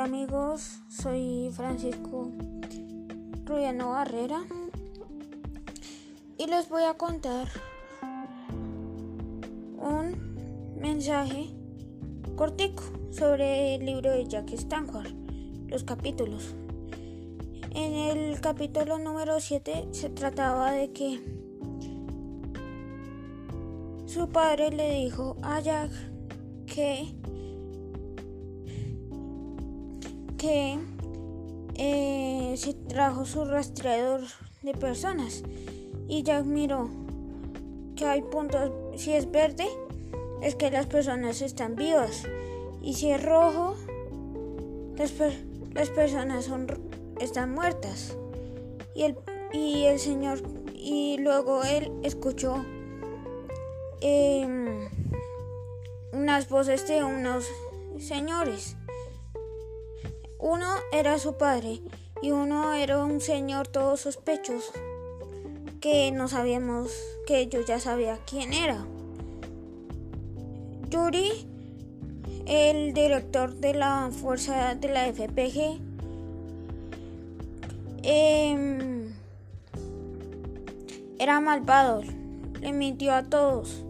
Hola amigos, soy Francisco Rubiano Barrera y les voy a contar un mensaje cortico sobre el libro de Jack Stanford, los capítulos. En el capítulo número 7 se trataba de que su padre le dijo a Jack que que eh, se trajo su rastreador de personas. Y Jack miró que hay puntos, si es verde es que las personas están vivas. Y si es rojo las, personas son, están muertas. Y el, y el señor y luego él escuchó em, unas voces de unos señores uno era su padre y uno era un señor todo sospechoso que no sabíamos que yo ya sabía quién era. Yuri, el director de la fuerza de la FPG, em, era malvado, le mintió a todos,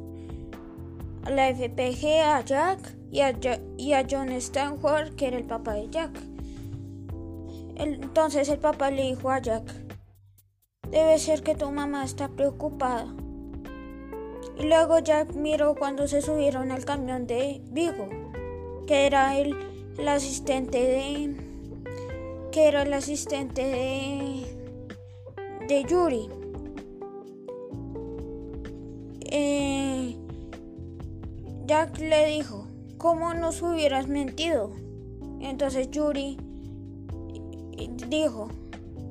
a la FPG, a Jack y a, y a John Stanford, que era el papá de Jack. Entonces el papá le dijo a Jack, debe ser que tu mamá está preocupada. Y luego Jack miró cuando se subieron al camión de Vigo, que era el, asistente de que era el asistente de de Yuri. Eh, Jack le dijo, ¿cómo nos hubieras mentido? Entonces Yuri dijo,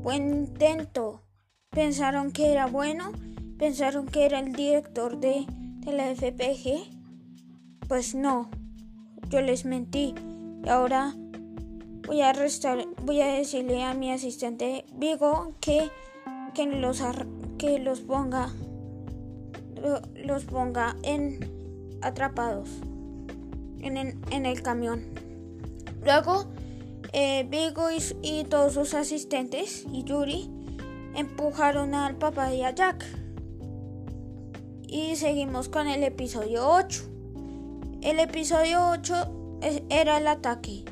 buen intento. Pensaron que era bueno, pensaron que era el director de, la FPG. Pues no, yo les mentí. Y ahora voy a voy a decirle a mi asistente Vigo que, que los que los ponga los ponga en atrapados en, en el camión. Luego eh, Vigo y, todos sus asistentes y Yuri empujaron al papá y a Jack. Y seguimos con el episodio 8. El episodio 8 era el ataque.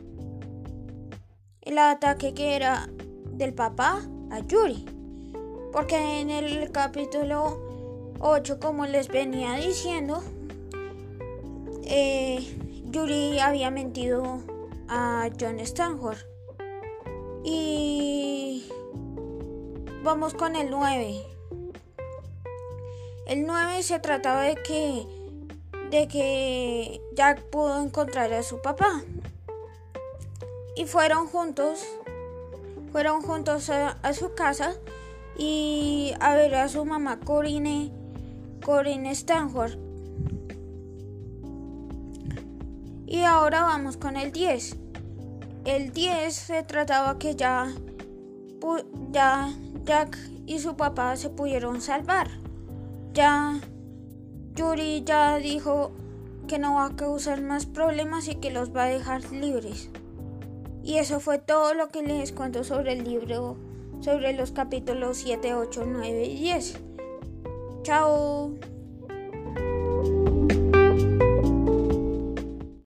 El ataque que era del papá a Yuri. Porque en el capítulo 8, como les venía diciendo, eh, Yuri había mentido a John Stanford. Y vamos con el 9. El 9 se trataba de que de que Jack pudo encontrar a su papá. Y fueron juntos, fueron juntos a, su casa y a ver a su mamá Corinne, Corinne Stanford. Y ahora vamos con el 10. El 10 se trataba que ya, ya Jack y su papá se pudieron salvar. Ya Yuri ya dijo que no va a causar más problemas y que los va a dejar libres. Y eso fue todo lo que les cuento sobre el libro, sobre los capítulos 7, 8, 9 y 10. Chao.